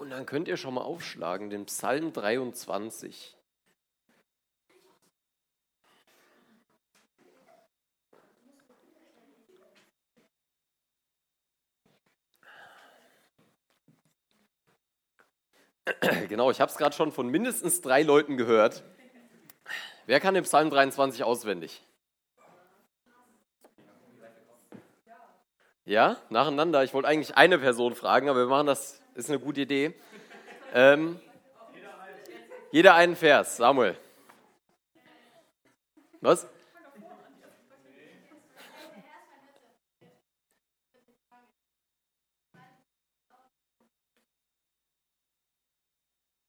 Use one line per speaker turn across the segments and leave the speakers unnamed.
Und dann könnt ihr schon mal aufschlagen, den Psalm 23. Genau, ich habe es gerade schon von mindestens drei Leuten gehört. Wer kann den Psalm 23 auswendig? Ja, nacheinander. Ich wollte eigentlich eine Person fragen, aber wir machen das, ist eine gute Idee. Ähm, jeder einen Vers. Samuel. Was?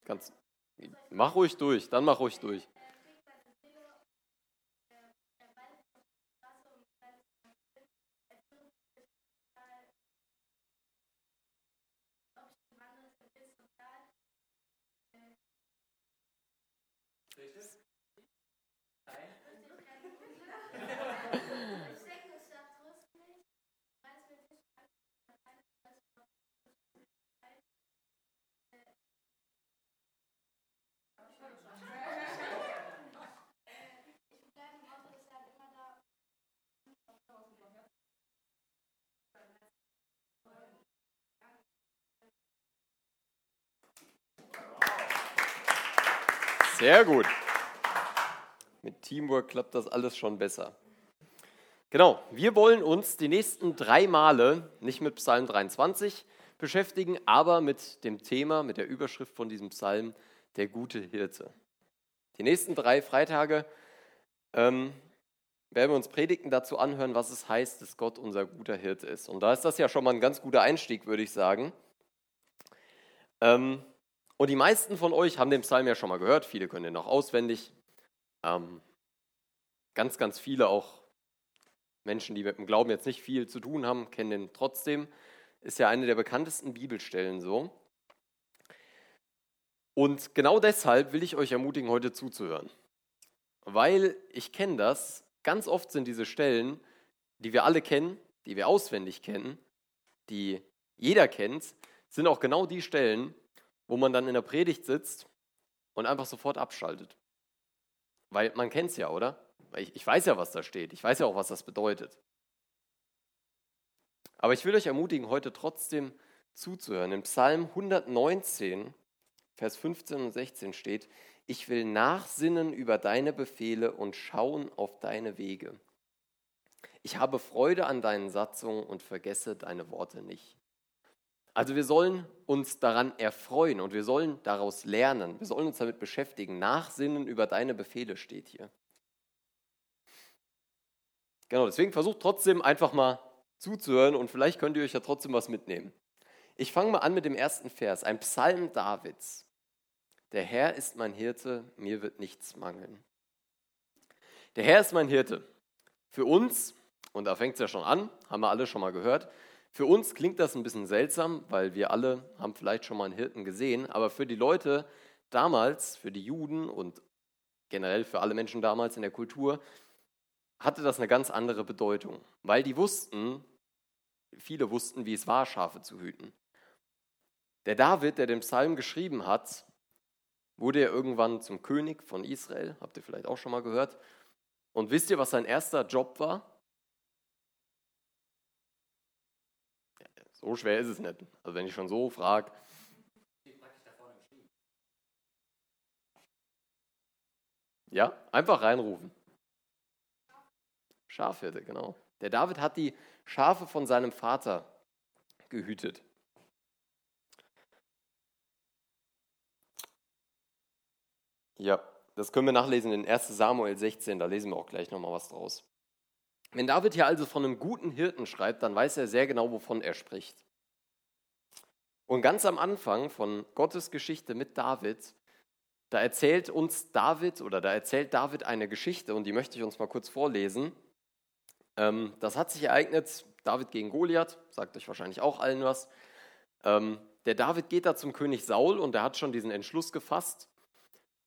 Ganz, mach ruhig durch, dann mach ruhig durch. Sehr gut. Mit Teamwork klappt das alles schon besser. Genau, wir wollen uns die nächsten drei Male nicht mit Psalm 23 beschäftigen, aber mit dem Thema, mit der Überschrift von diesem Psalm, der gute Hirte. Die nächsten drei Freitage ähm, werden wir uns Predigten dazu anhören, was es heißt, dass Gott unser guter Hirte ist. Und da ist das ja schon mal ein ganz guter Einstieg, würde ich sagen. Ähm, und die meisten von euch haben den Psalm ja schon mal gehört, viele können den auch auswendig. Ähm, ganz, ganz viele auch Menschen, die mit dem Glauben jetzt nicht viel zu tun haben, kennen den trotzdem. Ist ja eine der bekanntesten Bibelstellen so. Und genau deshalb will ich euch ermutigen, heute zuzuhören. Weil ich kenne das, ganz oft sind diese Stellen, die wir alle kennen, die wir auswendig kennen, die jeder kennt, sind auch genau die Stellen, wo man dann in der Predigt sitzt und einfach sofort abschaltet. Weil man kennt es ja, oder? Ich, ich weiß ja, was da steht. Ich weiß ja auch, was das bedeutet. Aber ich will euch ermutigen, heute trotzdem zuzuhören. Im Psalm 119, Vers 15 und 16 steht, ich will nachsinnen über deine Befehle und schauen auf deine Wege. Ich habe Freude an deinen Satzungen und vergesse deine Worte nicht. Also wir sollen uns daran erfreuen und wir sollen daraus lernen. Wir sollen uns damit beschäftigen. Nachsinnen über deine Befehle steht hier. Genau, deswegen versucht trotzdem einfach mal zuzuhören und vielleicht könnt ihr euch ja trotzdem was mitnehmen. Ich fange mal an mit dem ersten Vers, ein Psalm Davids. Der Herr ist mein Hirte, mir wird nichts mangeln. Der Herr ist mein Hirte. Für uns, und da fängt es ja schon an, haben wir alle schon mal gehört, für uns klingt das ein bisschen seltsam, weil wir alle haben vielleicht schon mal einen Hirten gesehen, aber für die Leute damals, für die Juden und generell für alle Menschen damals in der Kultur, hatte das eine ganz andere Bedeutung, weil die wussten, viele wussten, wie es war, Schafe zu hüten. Der David, der den Psalm geschrieben hat, wurde ja irgendwann zum König von Israel, habt ihr vielleicht auch schon mal gehört. Und wisst ihr, was sein erster Job war? So schwer ist es nicht. Also wenn ich schon so frage. Ja, einfach reinrufen. Schafhirte, genau. Der David hat die Schafe von seinem Vater gehütet. Ja, das können wir nachlesen in 1 Samuel 16, da lesen wir auch gleich nochmal was draus. Wenn David hier also von einem guten Hirten schreibt, dann weiß er sehr genau, wovon er spricht. Und ganz am Anfang von Gottes Geschichte mit David, da erzählt uns David oder da erzählt David eine Geschichte und die möchte ich uns mal kurz vorlesen. Ähm, das hat sich ereignet, David gegen Goliath, sagt euch wahrscheinlich auch allen was. Ähm, der David geht da zum König Saul und er hat schon diesen Entschluss gefasst,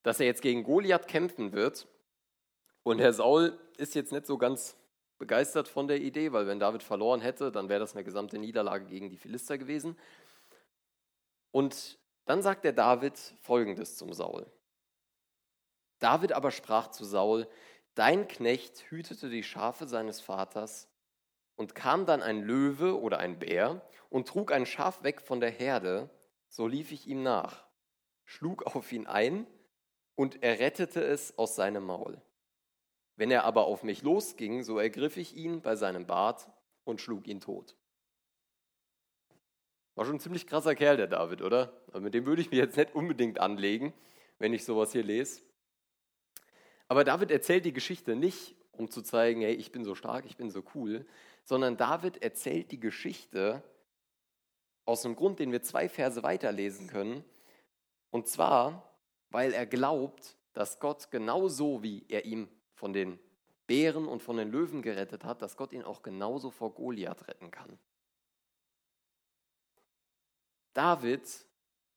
dass er jetzt gegen Goliath kämpfen wird. Und Herr Saul ist jetzt nicht so ganz begeistert von der Idee, weil wenn David verloren hätte, dann wäre das eine gesamte Niederlage gegen die Philister gewesen. Und Dann sagt der David folgendes zum Saul. David aber sprach zu Saul, Dein Knecht hütete die Schafe seines Vaters, und kam dann ein Löwe oder ein Bär und trug ein Schaf weg von der Herde, so lief ich ihm nach, schlug auf ihn ein, und er rettete es aus seinem Maul. Wenn er aber auf mich losging, so ergriff ich ihn bei seinem Bart und schlug ihn tot. War schon ein ziemlich krasser Kerl, der David, oder? Aber mit dem würde ich mich jetzt nicht unbedingt anlegen, wenn ich sowas hier lese. Aber David erzählt die Geschichte nicht, um zu zeigen, hey, ich bin so stark, ich bin so cool, sondern David erzählt die Geschichte aus einem Grund, den wir zwei Verse weiterlesen können. Und zwar, weil er glaubt, dass Gott genauso wie er ihm von den Bären und von den Löwen gerettet hat, dass Gott ihn auch genauso vor Goliath retten kann. David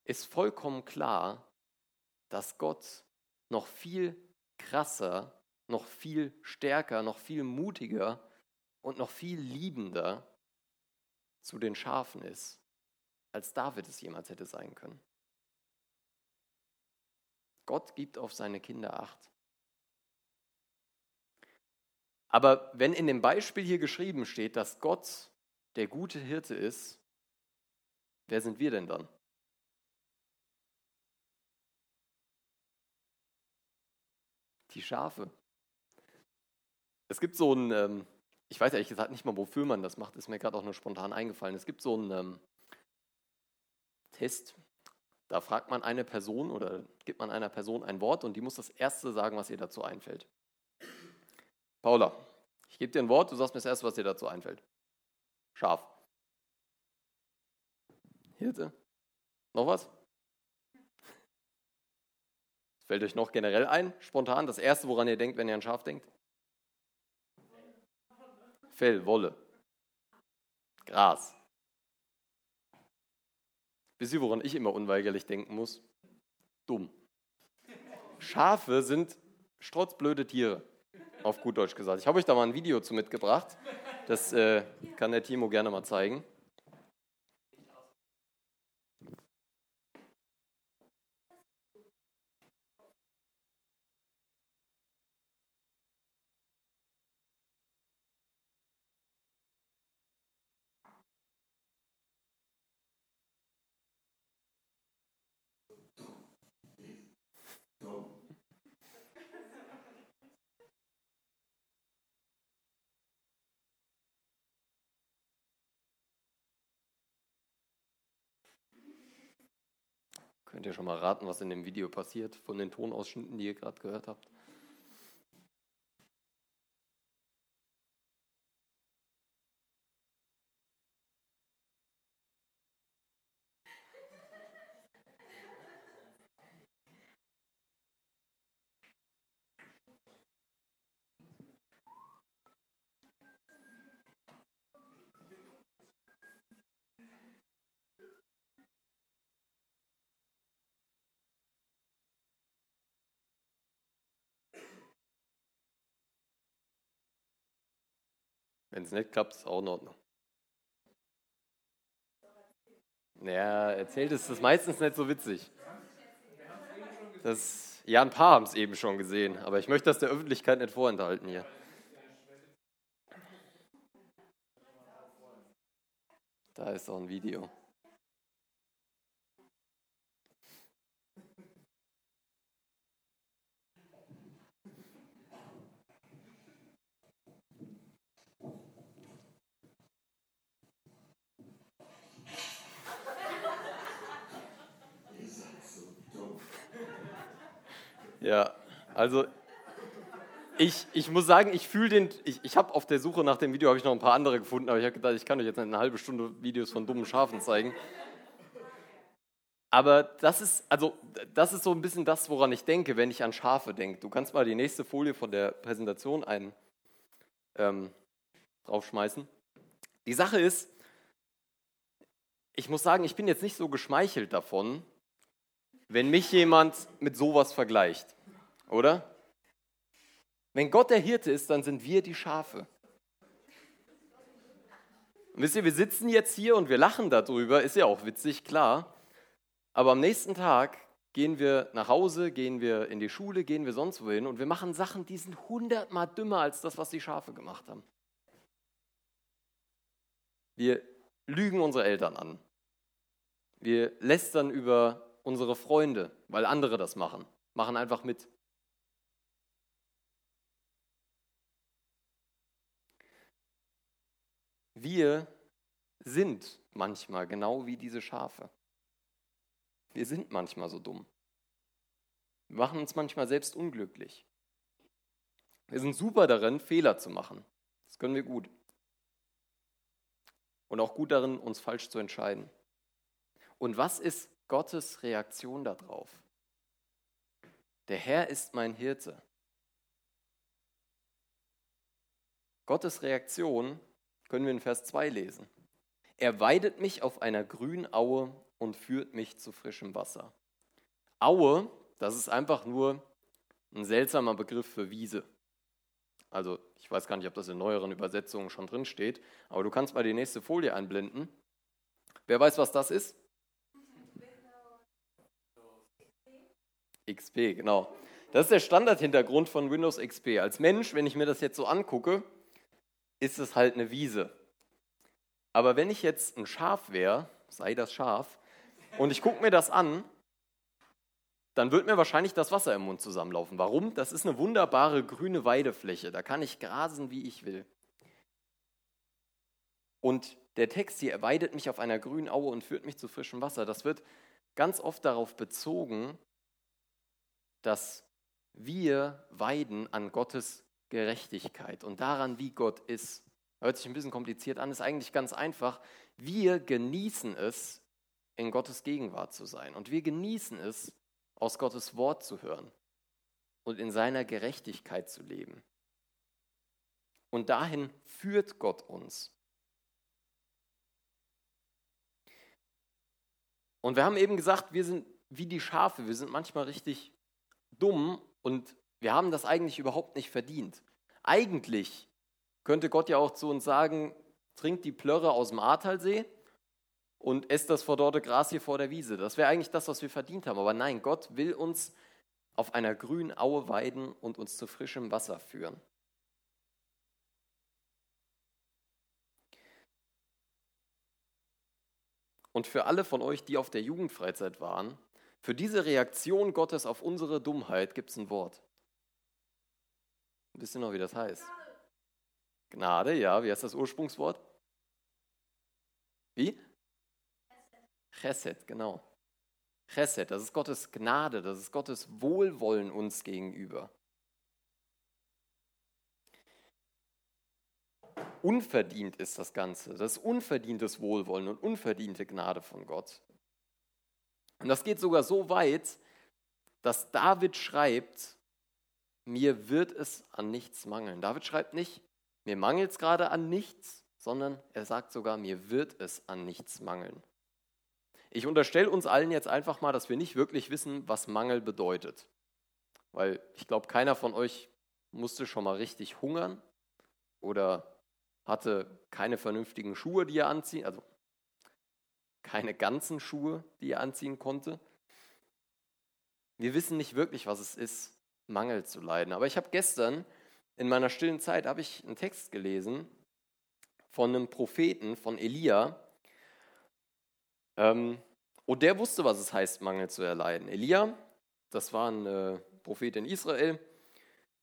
ist vollkommen klar, dass Gott noch viel krasser, noch viel stärker, noch viel mutiger und noch viel liebender zu den Schafen ist, als David es jemals hätte sein können. Gott gibt auf seine Kinder acht. Aber wenn in dem Beispiel hier geschrieben steht, dass Gott der gute Hirte ist, wer sind wir denn dann? Die Schafe. Es gibt so ein, ähm, ich weiß ehrlich gesagt nicht mal, wofür man das macht, ist mir gerade auch nur spontan eingefallen. Es gibt so einen ähm, Test, da fragt man eine Person oder gibt man einer Person ein Wort und die muss das Erste sagen, was ihr dazu einfällt. Paula, ich gebe dir ein Wort, du sagst mir das Erste, was dir dazu einfällt. Schaf. Hirte. Noch was? Fällt euch noch generell ein, spontan, das Erste, woran ihr denkt, wenn ihr an Schaf denkt? Fell, Wolle. Gras. Wisst ihr, woran ich immer unweigerlich denken muss? Dumm. Schafe sind strotzblöde Tiere, auf gut Deutsch gesagt. Ich habe euch da mal ein Video zu mitgebracht. Das äh, kann der Timo gerne mal zeigen. Könnt ihr schon mal raten, was in dem Video passiert, von den Tonausschnitten, die ihr gerade gehört habt? Wenn es nicht klappt, ist auch in Ordnung. Naja, erzählt ist das meistens nicht so witzig. Das, ja, ein paar haben es eben schon gesehen, aber ich möchte das der Öffentlichkeit nicht vorenthalten hier. Da ist auch ein Video. Ja, also ich, ich muss sagen, ich fühle den, ich, ich habe auf der Suche nach dem Video, habe ich noch ein paar andere gefunden, aber ich habe gedacht, ich kann euch jetzt eine halbe Stunde Videos von dummen Schafen zeigen. Aber das ist, also, das ist so ein bisschen das, woran ich denke, wenn ich an Schafe denke. Du kannst mal die nächste Folie von der Präsentation ein, ähm, draufschmeißen. Die Sache ist, ich muss sagen, ich bin jetzt nicht so geschmeichelt davon, wenn mich jemand mit sowas vergleicht oder? Wenn Gott der Hirte ist, dann sind wir die Schafe. Und wisst ihr, wir sitzen jetzt hier und wir lachen darüber, ist ja auch witzig, klar. aber am nächsten Tag gehen wir nach Hause, gehen wir in die Schule, gehen wir sonst wohin und wir machen Sachen, die sind hundertmal dümmer als das, was die Schafe gemacht haben. Wir lügen unsere Eltern an. Wir lästern über unsere Freunde, weil andere das machen. Machen einfach mit. Wir sind manchmal genau wie diese Schafe. Wir sind manchmal so dumm. Wir machen uns manchmal selbst unglücklich. Wir sind super darin, Fehler zu machen. Das können wir gut. Und auch gut darin, uns falsch zu entscheiden. Und was ist Gottes Reaktion darauf? Der Herr ist mein Hirte. Gottes Reaktion können wir in Vers 2 lesen. Er weidet mich auf einer grünen Aue und führt mich zu frischem Wasser. Aue, das ist einfach nur ein seltsamer Begriff für Wiese. Also ich weiß gar nicht, ob das in neueren Übersetzungen schon drin steht, aber du kannst mal die nächste Folie einblenden. Wer weiß, was das ist? XP, genau. Das ist der Standardhintergrund von Windows XP. Als Mensch, wenn ich mir das jetzt so angucke, ist es halt eine Wiese. Aber wenn ich jetzt ein Schaf wäre, sei das Schaf, und ich gucke mir das an, dann wird mir wahrscheinlich das Wasser im Mund zusammenlaufen. Warum? Das ist eine wunderbare grüne Weidefläche. Da kann ich grasen, wie ich will. Und der Text hier, er weidet mich auf einer grünen Aue und führt mich zu frischem Wasser. Das wird ganz oft darauf bezogen, dass wir weiden an Gottes Gerechtigkeit und daran, wie Gott ist. Hört sich ein bisschen kompliziert an, ist eigentlich ganz einfach. Wir genießen es, in Gottes Gegenwart zu sein. Und wir genießen es, aus Gottes Wort zu hören und in seiner Gerechtigkeit zu leben. Und dahin führt Gott uns. Und wir haben eben gesagt, wir sind wie die Schafe, wir sind manchmal richtig dumm und wir haben das eigentlich überhaupt nicht verdient. Eigentlich könnte Gott ja auch zu uns sagen, trinkt die Plörre aus dem Ahrtalsee und esst das verdorrte Gras hier vor der Wiese. Das wäre eigentlich das, was wir verdient haben. Aber nein, Gott will uns auf einer grünen Aue weiden und uns zu frischem Wasser führen. Und für alle von euch, die auf der Jugendfreizeit waren, für diese Reaktion Gottes auf unsere Dummheit gibt es ein Wort. Wisst ihr noch, wie das heißt? Gnade, ja. Wie heißt das Ursprungswort? Wie? Chesed, genau. Chesed, das ist Gottes Gnade, das ist Gottes Wohlwollen uns gegenüber. Unverdient ist das Ganze. Das ist unverdientes Wohlwollen und unverdiente Gnade von Gott. Und das geht sogar so weit, dass David schreibt, mir wird es an nichts mangeln. David schreibt nicht, mir mangelt es gerade an nichts, sondern er sagt sogar, mir wird es an nichts mangeln. Ich unterstelle uns allen jetzt einfach mal, dass wir nicht wirklich wissen, was Mangel bedeutet. Weil ich glaube, keiner von euch musste schon mal richtig hungern oder hatte keine vernünftigen Schuhe, die er anziehen, also keine ganzen Schuhe, die er anziehen konnte. Wir wissen nicht wirklich, was es ist, Mangel zu leiden. Aber ich habe gestern in meiner stillen Zeit habe ich einen Text gelesen von einem Propheten, von Elia. Ähm, und der wusste, was es heißt, Mangel zu erleiden. Elia, das war ein äh, Prophet in Israel.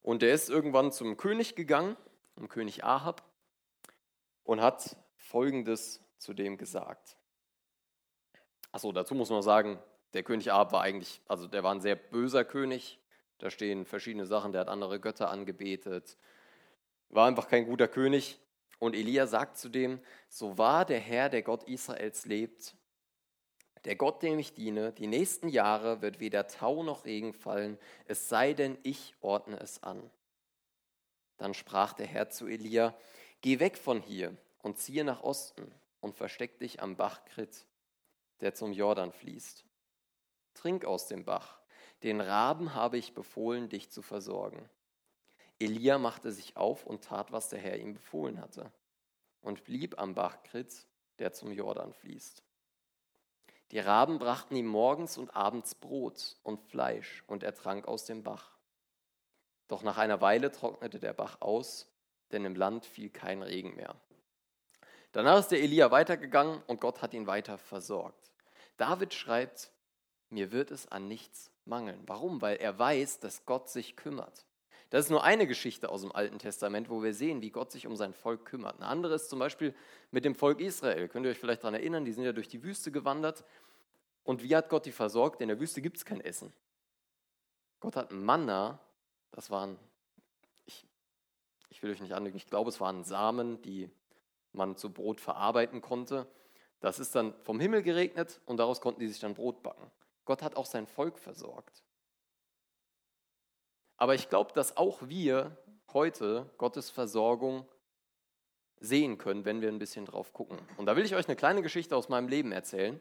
Und der ist irgendwann zum König gegangen, zum König Ahab, und hat Folgendes zu dem gesagt. Achso, dazu muss man sagen, der König Ahab war eigentlich, also der war ein sehr böser König. Da stehen verschiedene Sachen, der hat andere Götter angebetet. War einfach kein guter König. Und Elia sagt zu dem, so wahr der Herr, der Gott Israels lebt, der Gott, dem ich diene, die nächsten Jahre wird weder Tau noch Regen fallen, es sei denn, ich ordne es an. Dann sprach der Herr zu Elia, geh weg von hier und ziehe nach Osten und versteck dich am Bach Krit, der zum Jordan fließt. Trink aus dem Bach, den Raben habe ich befohlen, dich zu versorgen. Elia machte sich auf und tat, was der Herr ihm befohlen hatte, und blieb am Bach Krit, der zum Jordan fließt. Die Raben brachten ihm morgens und abends Brot und Fleisch, und er trank aus dem Bach. Doch nach einer Weile trocknete der Bach aus, denn im Land fiel kein Regen mehr. Danach ist der Elia weitergegangen und Gott hat ihn weiter versorgt. David schreibt, mir wird es an nichts mangeln. Warum? Weil er weiß, dass Gott sich kümmert. Das ist nur eine Geschichte aus dem Alten Testament, wo wir sehen, wie Gott sich um sein Volk kümmert. Eine andere ist zum Beispiel mit dem Volk Israel. Könnt ihr euch vielleicht daran erinnern, die sind ja durch die Wüste gewandert. Und wie hat Gott die versorgt? In der Wüste gibt es kein Essen. Gott hat Manna, das waren, ich, ich will euch nicht anlegen, ich glaube, es waren Samen, die man zu Brot verarbeiten konnte. Das ist dann vom Himmel geregnet und daraus konnten die sich dann Brot backen. Gott hat auch sein Volk versorgt. Aber ich glaube, dass auch wir heute Gottes Versorgung sehen können, wenn wir ein bisschen drauf gucken. Und da will ich euch eine kleine Geschichte aus meinem Leben erzählen,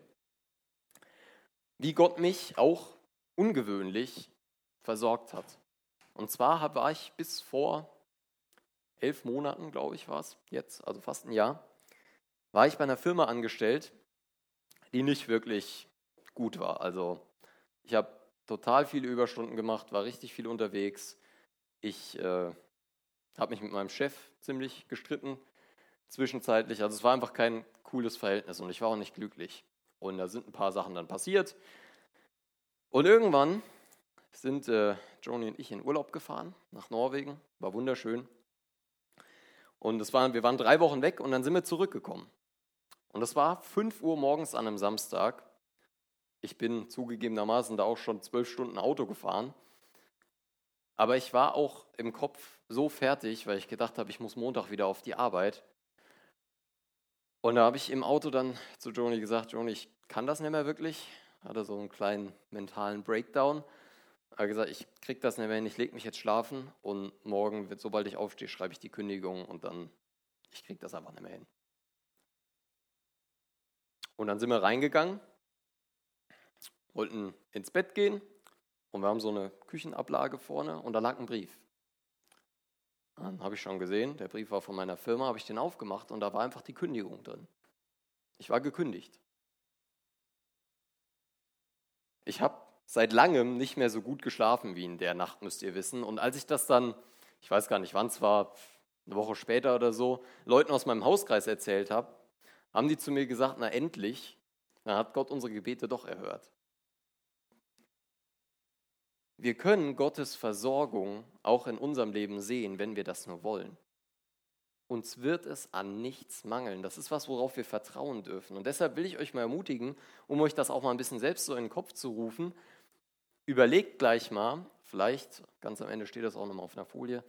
wie Gott mich auch ungewöhnlich versorgt hat. Und zwar war ich bis vor elf Monaten, glaube ich, war es jetzt, also fast ein Jahr, war ich bei einer Firma angestellt, die nicht wirklich gut war. Also ich habe total viele Überstunden gemacht, war richtig viel unterwegs. Ich äh, habe mich mit meinem Chef ziemlich gestritten zwischenzeitlich. Also es war einfach kein cooles Verhältnis und ich war auch nicht glücklich. Und da sind ein paar Sachen dann passiert. Und irgendwann sind äh, Joni und ich in Urlaub gefahren nach Norwegen. War wunderschön. Und das waren, wir waren drei Wochen weg und dann sind wir zurückgekommen. Und das war 5 Uhr morgens an einem Samstag. Ich bin zugegebenermaßen da auch schon zwölf Stunden Auto gefahren. Aber ich war auch im Kopf so fertig, weil ich gedacht habe, ich muss Montag wieder auf die Arbeit. Und da habe ich im Auto dann zu Joni gesagt, Joni, ich kann das nicht mehr wirklich. Hatte so einen kleinen mentalen Breakdown. Er gesagt, ich kriege das nicht mehr hin, ich lege mich jetzt schlafen und morgen, sobald ich aufstehe, schreibe ich die Kündigung und dann, ich kriege das einfach nicht mehr hin. Und dann sind wir reingegangen wollten ins Bett gehen und wir haben so eine Küchenablage vorne und da lag ein Brief. Dann habe ich schon gesehen, der Brief war von meiner Firma, habe ich den aufgemacht und da war einfach die Kündigung drin. Ich war gekündigt. Ich habe seit langem nicht mehr so gut geschlafen wie in der Nacht, müsst ihr wissen. Und als ich das dann, ich weiß gar nicht wann es war, eine Woche später oder so, Leuten aus meinem Hauskreis erzählt habe, haben die zu mir gesagt, na endlich, dann hat Gott unsere Gebete doch erhört. Wir können Gottes Versorgung auch in unserem Leben sehen, wenn wir das nur wollen. Uns wird es an nichts mangeln. Das ist was, worauf wir vertrauen dürfen. Und deshalb will ich euch mal ermutigen, um euch das auch mal ein bisschen selbst so in den Kopf zu rufen, überlegt gleich mal, vielleicht, ganz am Ende steht das auch nochmal auf einer Folie,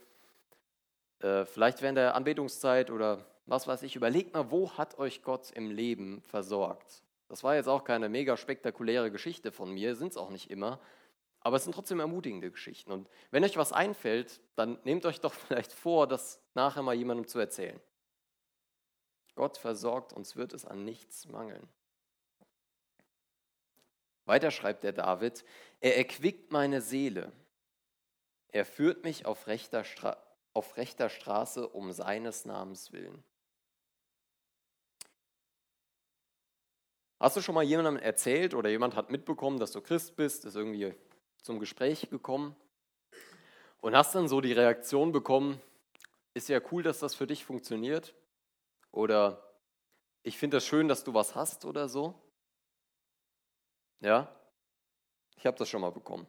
äh, vielleicht während der Anbetungszeit oder was weiß ich, überlegt mal, wo hat euch Gott im Leben versorgt? Das war jetzt auch keine mega spektakuläre Geschichte von mir, sind es auch nicht immer, aber es sind trotzdem ermutigende Geschichten. Und wenn euch was einfällt, dann nehmt euch doch vielleicht vor, das nachher mal jemandem zu erzählen. Gott versorgt, uns wird es an nichts mangeln. Weiter schreibt der David, er erquickt meine Seele. Er führt mich auf rechter, Stra auf rechter Straße um seines Namens willen. Hast du schon mal jemandem erzählt oder jemand hat mitbekommen, dass du Christ bist, ist irgendwie zum Gespräch gekommen und hast dann so die Reaktion bekommen, ist ja cool, dass das für dich funktioniert oder ich finde das schön, dass du was hast oder so. Ja, ich habe das schon mal bekommen.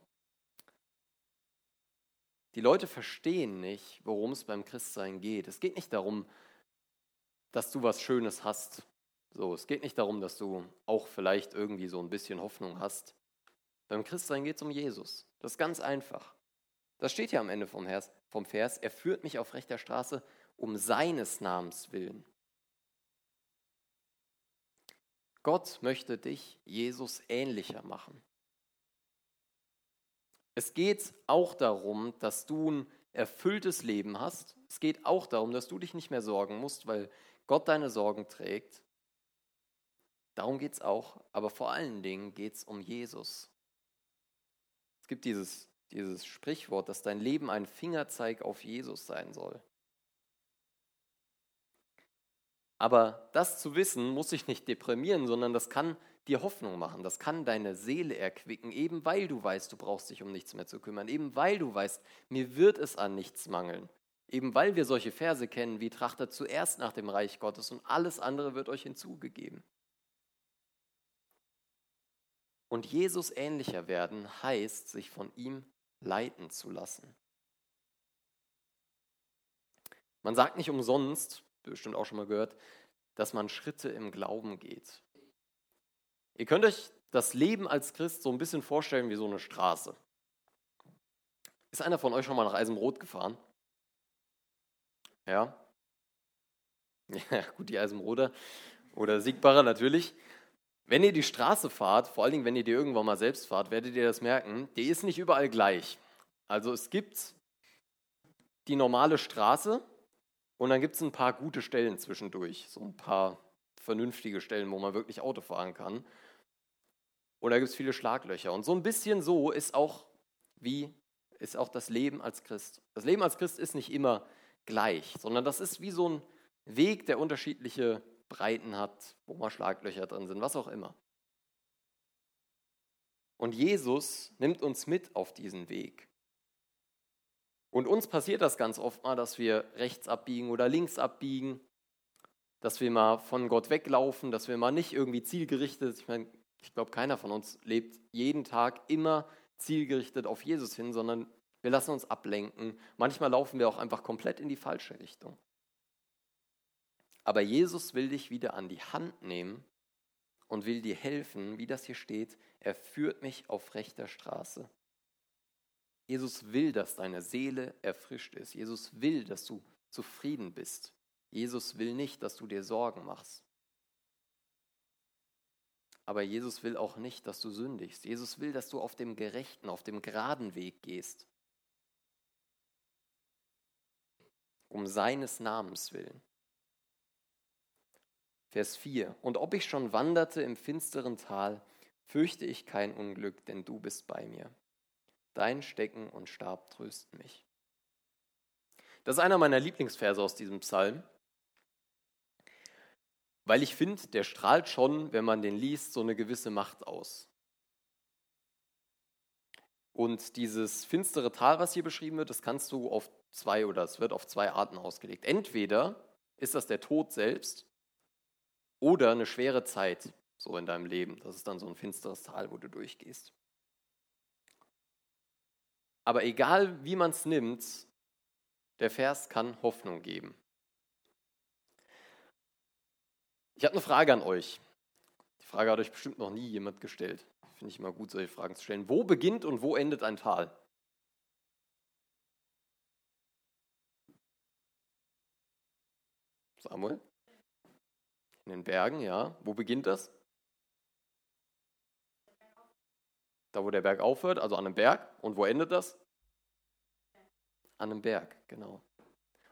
Die Leute verstehen nicht, worum es beim Christsein geht. Es geht nicht darum, dass du was Schönes hast. So, es geht nicht darum, dass du auch vielleicht irgendwie so ein bisschen Hoffnung hast. Beim Christsein geht es um Jesus. Das ist ganz einfach. Das steht ja am Ende vom Vers, vom Vers. Er führt mich auf rechter Straße um seines Namens willen. Gott möchte dich Jesus ähnlicher machen. Es geht auch darum, dass du ein erfülltes Leben hast. Es geht auch darum, dass du dich nicht mehr sorgen musst, weil Gott deine Sorgen trägt. Darum geht es auch, aber vor allen Dingen geht es um Jesus. Es gibt dieses, dieses Sprichwort, dass dein Leben ein Fingerzeig auf Jesus sein soll. Aber das zu wissen, muss sich nicht deprimieren, sondern das kann dir Hoffnung machen, das kann deine Seele erquicken, eben weil du weißt, du brauchst dich um nichts mehr zu kümmern, eben weil du weißt, mir wird es an nichts mangeln. Eben weil wir solche Verse kennen, wie trachtet zuerst nach dem Reich Gottes und alles andere wird euch hinzugegeben. Und Jesus ähnlicher werden heißt, sich von ihm leiten zu lassen. Man sagt nicht umsonst, bestimmt auch schon mal gehört, dass man Schritte im Glauben geht. Ihr könnt euch das Leben als Christ so ein bisschen vorstellen wie so eine Straße. Ist einer von euch schon mal nach Eisenrot gefahren? Ja? Ja, gut, die Eisenroder oder Siegbarer natürlich. Wenn ihr die Straße fahrt, vor allen Dingen, wenn ihr die irgendwann mal selbst fahrt, werdet ihr das merken, die ist nicht überall gleich. Also es gibt die normale Straße und dann gibt es ein paar gute Stellen zwischendurch, so ein paar vernünftige Stellen, wo man wirklich Auto fahren kann. Und da gibt es viele Schlaglöcher. Und so ein bisschen so ist auch, wie ist auch das Leben als Christ. Das Leben als Christ ist nicht immer gleich, sondern das ist wie so ein Weg, der unterschiedliche Breiten hat, wo mal Schlaglöcher drin sind, was auch immer. Und Jesus nimmt uns mit auf diesen Weg. Und uns passiert das ganz oft mal, dass wir rechts abbiegen oder links abbiegen, dass wir mal von Gott weglaufen, dass wir mal nicht irgendwie zielgerichtet, ich meine, ich glaube, keiner von uns lebt jeden Tag immer zielgerichtet auf Jesus hin, sondern wir lassen uns ablenken. Manchmal laufen wir auch einfach komplett in die falsche Richtung. Aber Jesus will dich wieder an die Hand nehmen und will dir helfen, wie das hier steht. Er führt mich auf rechter Straße. Jesus will, dass deine Seele erfrischt ist. Jesus will, dass du zufrieden bist. Jesus will nicht, dass du dir Sorgen machst. Aber Jesus will auch nicht, dass du sündigst. Jesus will, dass du auf dem gerechten, auf dem geraden Weg gehst. Um seines Namens willen. Vers 4. Und ob ich schon wanderte im finsteren Tal, fürchte ich kein Unglück, denn du bist bei mir. Dein Stecken und Stab trösten mich. Das ist einer meiner Lieblingsverse aus diesem Psalm weil ich finde, der strahlt schon, wenn man den liest, so eine gewisse Macht aus. Und dieses finstere Tal, was hier beschrieben wird, das kannst du auf zwei oder es wird auf zwei Arten ausgelegt. Entweder ist das der Tod selbst oder eine schwere Zeit so in deinem Leben. Das ist dann so ein finsteres Tal, wo du durchgehst. Aber egal wie man es nimmt, der Vers kann Hoffnung geben. Ich habe eine Frage an euch. Die Frage hat euch bestimmt noch nie jemand gestellt. Finde ich immer gut, solche Fragen zu stellen. Wo beginnt und wo endet ein Tal? Samuel? In den Bergen, ja. Wo beginnt das? Da, wo der Berg aufhört, also an einem Berg. Und wo endet das? An einem Berg, genau.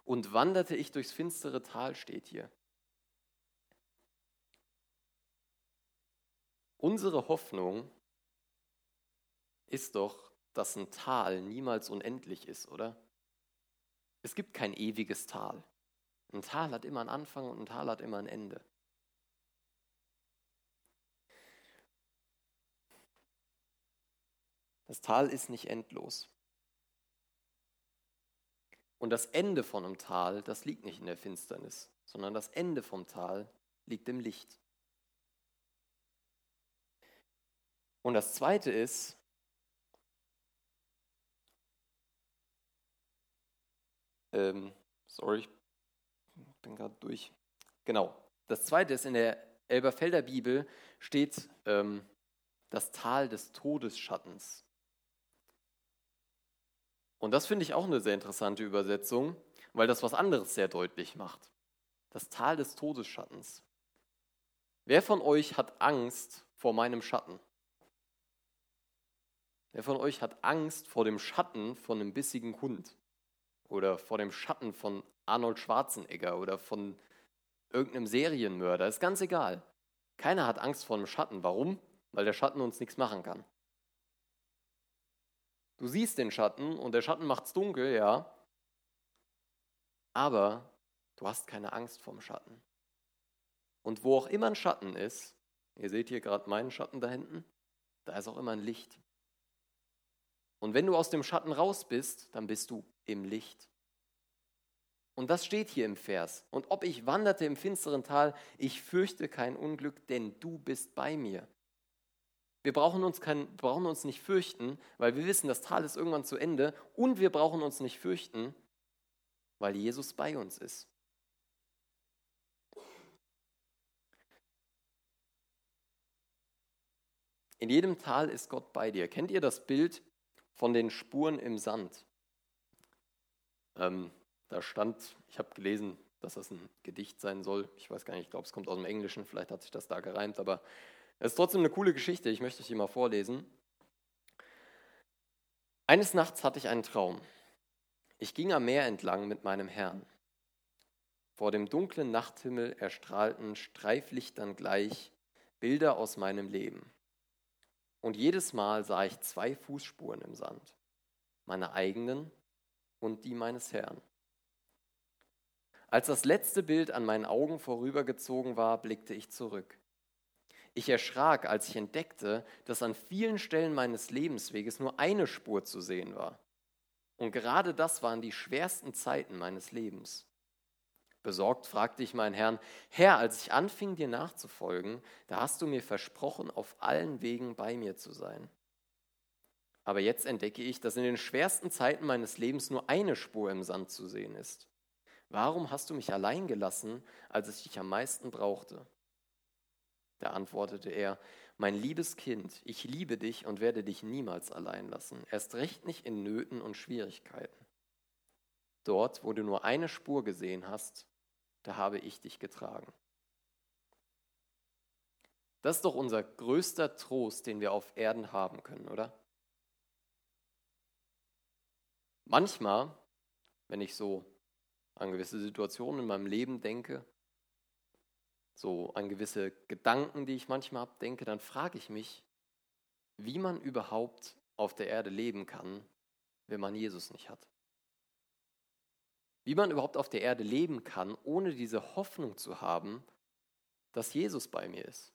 Und wanderte ich durchs finstere Tal, steht hier. Unsere Hoffnung ist doch, dass ein Tal niemals unendlich ist, oder? Es gibt kein ewiges Tal. Ein Tal hat immer einen Anfang und ein Tal hat immer ein Ende. Das Tal ist nicht endlos. Und das Ende von einem Tal, das liegt nicht in der Finsternis, sondern das Ende vom Tal liegt im Licht. Und das Zweite ist, ähm, sorry, ich bin gerade durch. Genau. Das Zweite ist, in der Elberfelder Bibel steht ähm, das Tal des Todesschattens. Und das finde ich auch eine sehr interessante Übersetzung, weil das was anderes sehr deutlich macht. Das Tal des Todesschattens. Wer von euch hat Angst vor meinem Schatten? Wer von euch hat Angst vor dem Schatten von einem bissigen Hund? Oder vor dem Schatten von Arnold Schwarzenegger oder von irgendeinem Serienmörder? Ist ganz egal. Keiner hat Angst vor einem Schatten. Warum? Weil der Schatten uns nichts machen kann. Du siehst den Schatten und der Schatten macht es dunkel, ja. Aber du hast keine Angst vorm Schatten. Und wo auch immer ein Schatten ist, Ihr seht hier gerade meinen Schatten da hinten. Da ist auch immer ein Licht. Und wenn du aus dem Schatten raus bist, dann bist du im Licht. Und das steht hier im Vers. Und ob ich wanderte im finsteren Tal, ich fürchte kein Unglück, denn du bist bei mir. Wir brauchen uns, kein, brauchen uns nicht fürchten, weil wir wissen, das Tal ist irgendwann zu Ende. Und wir brauchen uns nicht fürchten, weil Jesus bei uns ist. In jedem Tal ist Gott bei dir. Kennt ihr das Bild von den Spuren im Sand? Ähm, da stand, ich habe gelesen, dass das ein Gedicht sein soll. Ich weiß gar nicht, ich glaube, es kommt aus dem Englischen, vielleicht hat sich das da gereimt, aber es ist trotzdem eine coole Geschichte. Ich möchte euch die mal vorlesen. Eines Nachts hatte ich einen Traum. Ich ging am Meer entlang mit meinem Herrn. Vor dem dunklen Nachthimmel erstrahlten Streiflichtern gleich Bilder aus meinem Leben. Und jedes Mal sah ich zwei Fußspuren im Sand, meine eigenen und die meines Herrn. Als das letzte Bild an meinen Augen vorübergezogen war, blickte ich zurück. Ich erschrak, als ich entdeckte, dass an vielen Stellen meines Lebensweges nur eine Spur zu sehen war. Und gerade das waren die schwersten Zeiten meines Lebens. Besorgt fragte ich meinen Herrn, Herr, als ich anfing dir nachzufolgen, da hast du mir versprochen, auf allen Wegen bei mir zu sein. Aber jetzt entdecke ich, dass in den schwersten Zeiten meines Lebens nur eine Spur im Sand zu sehen ist. Warum hast du mich allein gelassen, als ich dich am meisten brauchte? Da antwortete er, mein liebes Kind, ich liebe dich und werde dich niemals allein lassen, erst recht nicht in Nöten und Schwierigkeiten. Dort, wo du nur eine Spur gesehen hast, da habe ich dich getragen. Das ist doch unser größter Trost, den wir auf Erden haben können, oder? Manchmal, wenn ich so an gewisse Situationen in meinem Leben denke, so an gewisse Gedanken, die ich manchmal habe, denke, dann frage ich mich, wie man überhaupt auf der Erde leben kann, wenn man Jesus nicht hat wie man überhaupt auf der Erde leben kann, ohne diese Hoffnung zu haben, dass Jesus bei mir ist.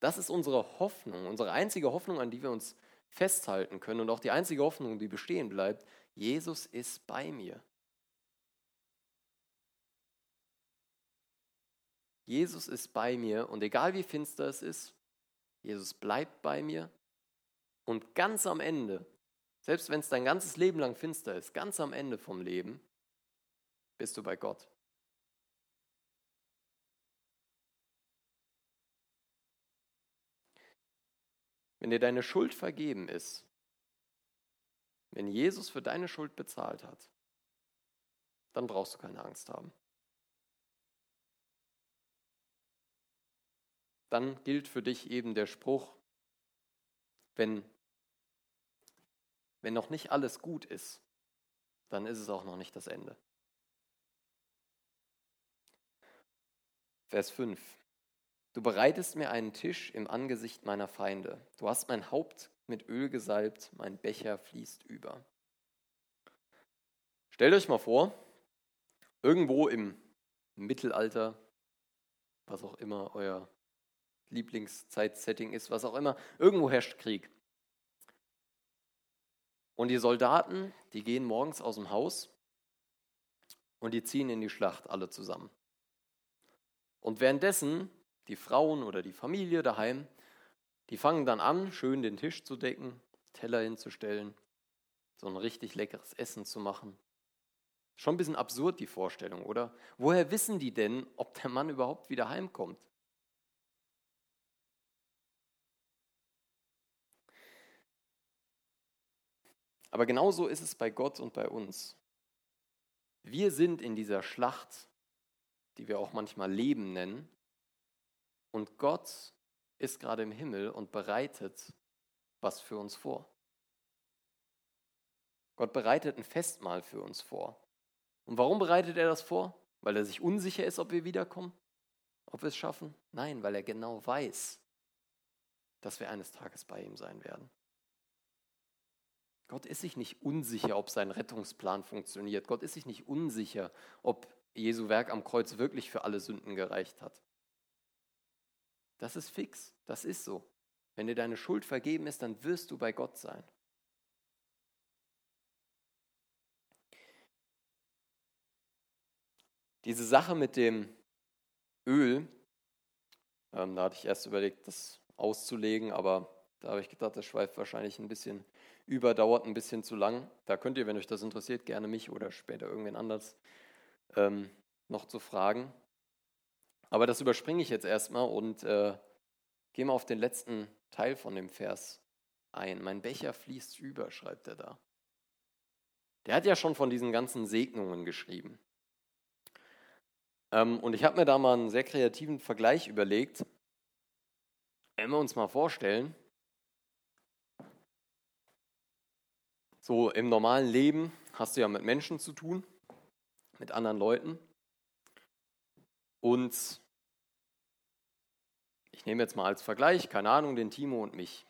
Das ist unsere Hoffnung, unsere einzige Hoffnung, an die wir uns festhalten können und auch die einzige Hoffnung, die bestehen bleibt. Jesus ist bei mir. Jesus ist bei mir und egal wie finster es ist, Jesus bleibt bei mir und ganz am Ende selbst wenn es dein ganzes Leben lang finster ist, ganz am Ende vom Leben bist du bei Gott. Wenn dir deine Schuld vergeben ist, wenn Jesus für deine Schuld bezahlt hat, dann brauchst du keine Angst haben. Dann gilt für dich eben der Spruch, wenn wenn noch nicht alles gut ist, dann ist es auch noch nicht das Ende. Vers 5. Du bereitest mir einen Tisch im Angesicht meiner Feinde. Du hast mein Haupt mit Öl gesalbt, mein Becher fließt über. Stellt euch mal vor, irgendwo im Mittelalter, was auch immer euer Lieblingszeitsetting ist, was auch immer, irgendwo herrscht Krieg. Und die Soldaten, die gehen morgens aus dem Haus und die ziehen in die Schlacht alle zusammen. Und währenddessen die Frauen oder die Familie daheim, die fangen dann an, schön den Tisch zu decken, Teller hinzustellen, so ein richtig leckeres Essen zu machen. Schon ein bisschen absurd die Vorstellung, oder? Woher wissen die denn, ob der Mann überhaupt wieder heimkommt? Aber genauso ist es bei Gott und bei uns. Wir sind in dieser Schlacht, die wir auch manchmal Leben nennen, und Gott ist gerade im Himmel und bereitet was für uns vor. Gott bereitet ein Festmahl für uns vor. Und warum bereitet er das vor? Weil er sich unsicher ist, ob wir wiederkommen, ob wir es schaffen? Nein, weil er genau weiß, dass wir eines Tages bei ihm sein werden. Gott ist sich nicht unsicher, ob sein Rettungsplan funktioniert. Gott ist sich nicht unsicher, ob Jesu Werk am Kreuz wirklich für alle Sünden gereicht hat. Das ist fix, das ist so. Wenn dir deine Schuld vergeben ist, dann wirst du bei Gott sein. Diese Sache mit dem Öl, ähm, da hatte ich erst überlegt, das auszulegen, aber da habe ich gedacht, das schweift wahrscheinlich ein bisschen über, dauert ein bisschen zu lang. Da könnt ihr, wenn euch das interessiert, gerne mich oder später irgendwen anders ähm, noch zu fragen. Aber das überspringe ich jetzt erstmal und äh, gehe mal auf den letzten Teil von dem Vers ein. Mein Becher fließt über, schreibt er da. Der hat ja schon von diesen ganzen Segnungen geschrieben. Ähm, und ich habe mir da mal einen sehr kreativen Vergleich überlegt. Wenn wir uns mal vorstellen, so im normalen Leben hast du ja mit Menschen zu tun, mit anderen Leuten. Und ich nehme jetzt mal als Vergleich, keine Ahnung, den Timo und mich.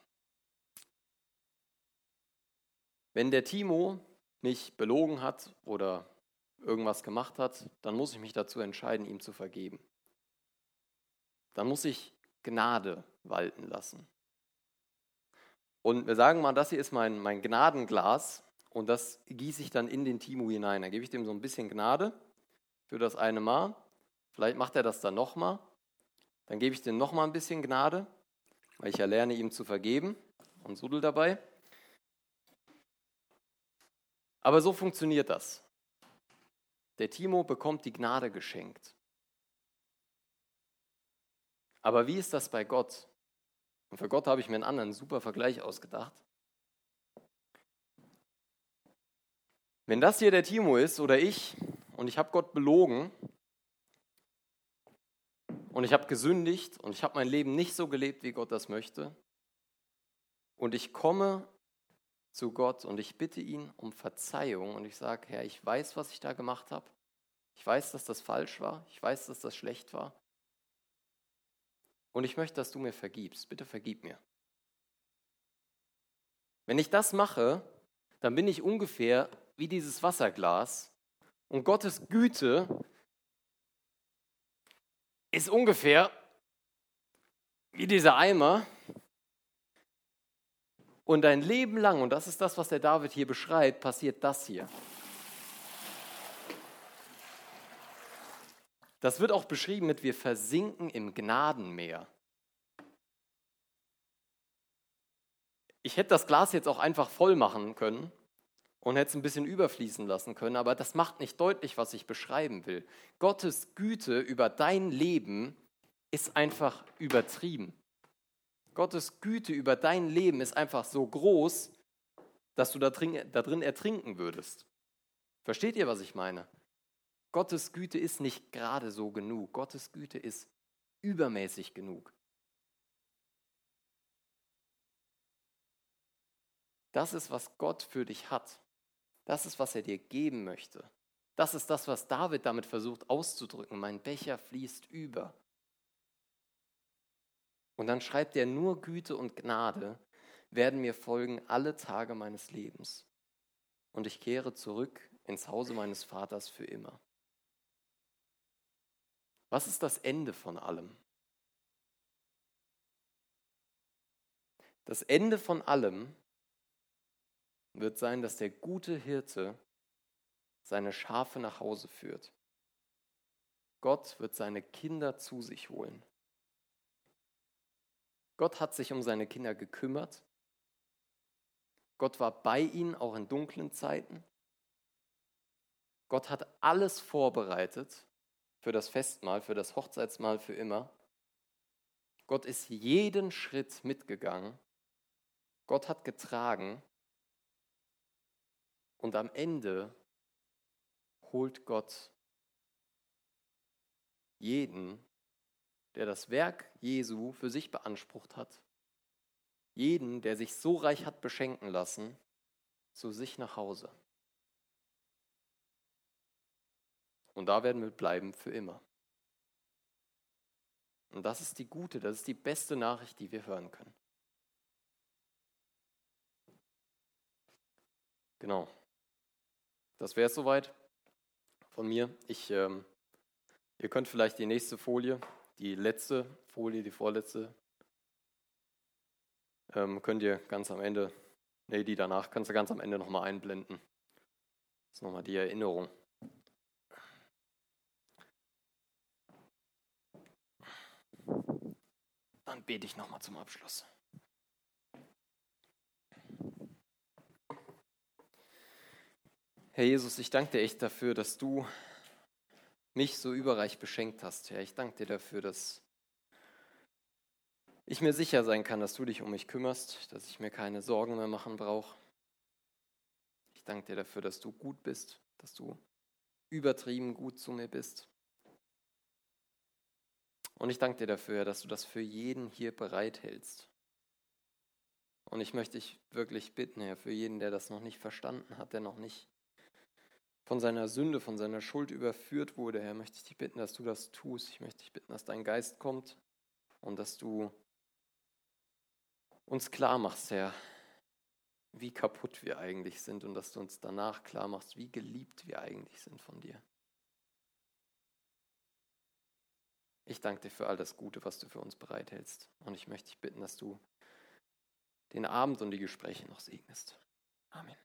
Wenn der Timo mich belogen hat oder irgendwas gemacht hat, dann muss ich mich dazu entscheiden, ihm zu vergeben. Dann muss ich Gnade walten lassen. Und wir sagen mal, das hier ist mein, mein Gnadenglas und das gieße ich dann in den Timo hinein. Dann gebe ich dem so ein bisschen Gnade für das eine Mal. Vielleicht macht er das dann nochmal. Dann gebe ich dem nochmal ein bisschen Gnade, weil ich erlerne ihm zu vergeben und sudel dabei. Aber so funktioniert das. Der Timo bekommt die Gnade geschenkt. Aber wie ist das bei Gott? Und für Gott habe ich mir einen anderen super Vergleich ausgedacht. Wenn das hier der Timo ist oder ich und ich habe Gott belogen und ich habe gesündigt und ich habe mein Leben nicht so gelebt, wie Gott das möchte und ich komme zu Gott und ich bitte ihn um Verzeihung und ich sage, Herr, ich weiß, was ich da gemacht habe. Ich weiß, dass das falsch war. Ich weiß, dass das schlecht war. Und ich möchte, dass du mir vergibst. Bitte vergib mir. Wenn ich das mache, dann bin ich ungefähr wie dieses Wasserglas und Gottes Güte ist ungefähr wie dieser Eimer, und dein Leben lang, und das ist das, was der David hier beschreibt, passiert das hier. Das wird auch beschrieben mit, wir versinken im Gnadenmeer. Ich hätte das Glas jetzt auch einfach voll machen können und hätte es ein bisschen überfließen lassen können, aber das macht nicht deutlich, was ich beschreiben will. Gottes Güte über dein Leben ist einfach übertrieben. Gottes Güte über dein Leben ist einfach so groß, dass du da drin, da drin ertrinken würdest. Versteht ihr, was ich meine? Gottes Güte ist nicht gerade so genug. Gottes Güte ist übermäßig genug. Das ist, was Gott für dich hat. Das ist, was er dir geben möchte. Das ist das, was David damit versucht auszudrücken. Mein Becher fließt über. Und dann schreibt er, nur Güte und Gnade werden mir folgen alle Tage meines Lebens. Und ich kehre zurück ins Hause meines Vaters für immer. Was ist das Ende von allem? Das Ende von allem wird sein, dass der gute Hirte seine Schafe nach Hause führt. Gott wird seine Kinder zu sich holen. Gott hat sich um seine Kinder gekümmert. Gott war bei ihnen auch in dunklen Zeiten. Gott hat alles vorbereitet für das Festmahl, für das Hochzeitsmahl für immer. Gott ist jeden Schritt mitgegangen. Gott hat getragen. Und am Ende holt Gott jeden der das Werk Jesu für sich beansprucht hat, jeden, der sich so reich hat beschenken lassen, zu sich nach Hause. Und da werden wir bleiben für immer. Und das ist die gute, das ist die beste Nachricht, die wir hören können. Genau. Das wäre es soweit von mir. Ich, ähm, ihr könnt vielleicht die nächste Folie die letzte Folie, die vorletzte, ähm, könnt ihr ganz am Ende, nee, die danach kannst du ganz am Ende nochmal einblenden. Das ist nochmal die Erinnerung. Dann bete ich nochmal zum Abschluss. Herr Jesus, ich danke dir echt dafür, dass du mich so überreich beschenkt hast. Herr, ich danke dir dafür, dass ich mir sicher sein kann, dass du dich um mich kümmerst, dass ich mir keine Sorgen mehr machen brauche. Ich danke dir dafür, dass du gut bist, dass du übertrieben gut zu mir bist. Und ich danke dir dafür, dass du das für jeden hier bereithältst. Und ich möchte dich wirklich bitten, Herr, für jeden, der das noch nicht verstanden hat, der noch nicht von seiner Sünde, von seiner Schuld überführt wurde, Herr, möchte ich dich bitten, dass du das tust. Ich möchte dich bitten, dass dein Geist kommt und dass du uns klar machst, Herr, wie kaputt wir eigentlich sind und dass du uns danach klar machst, wie geliebt wir eigentlich sind von dir. Ich danke dir für all das Gute, was du für uns bereithältst. Und ich möchte dich bitten, dass du den Abend und die Gespräche noch segnest. Amen.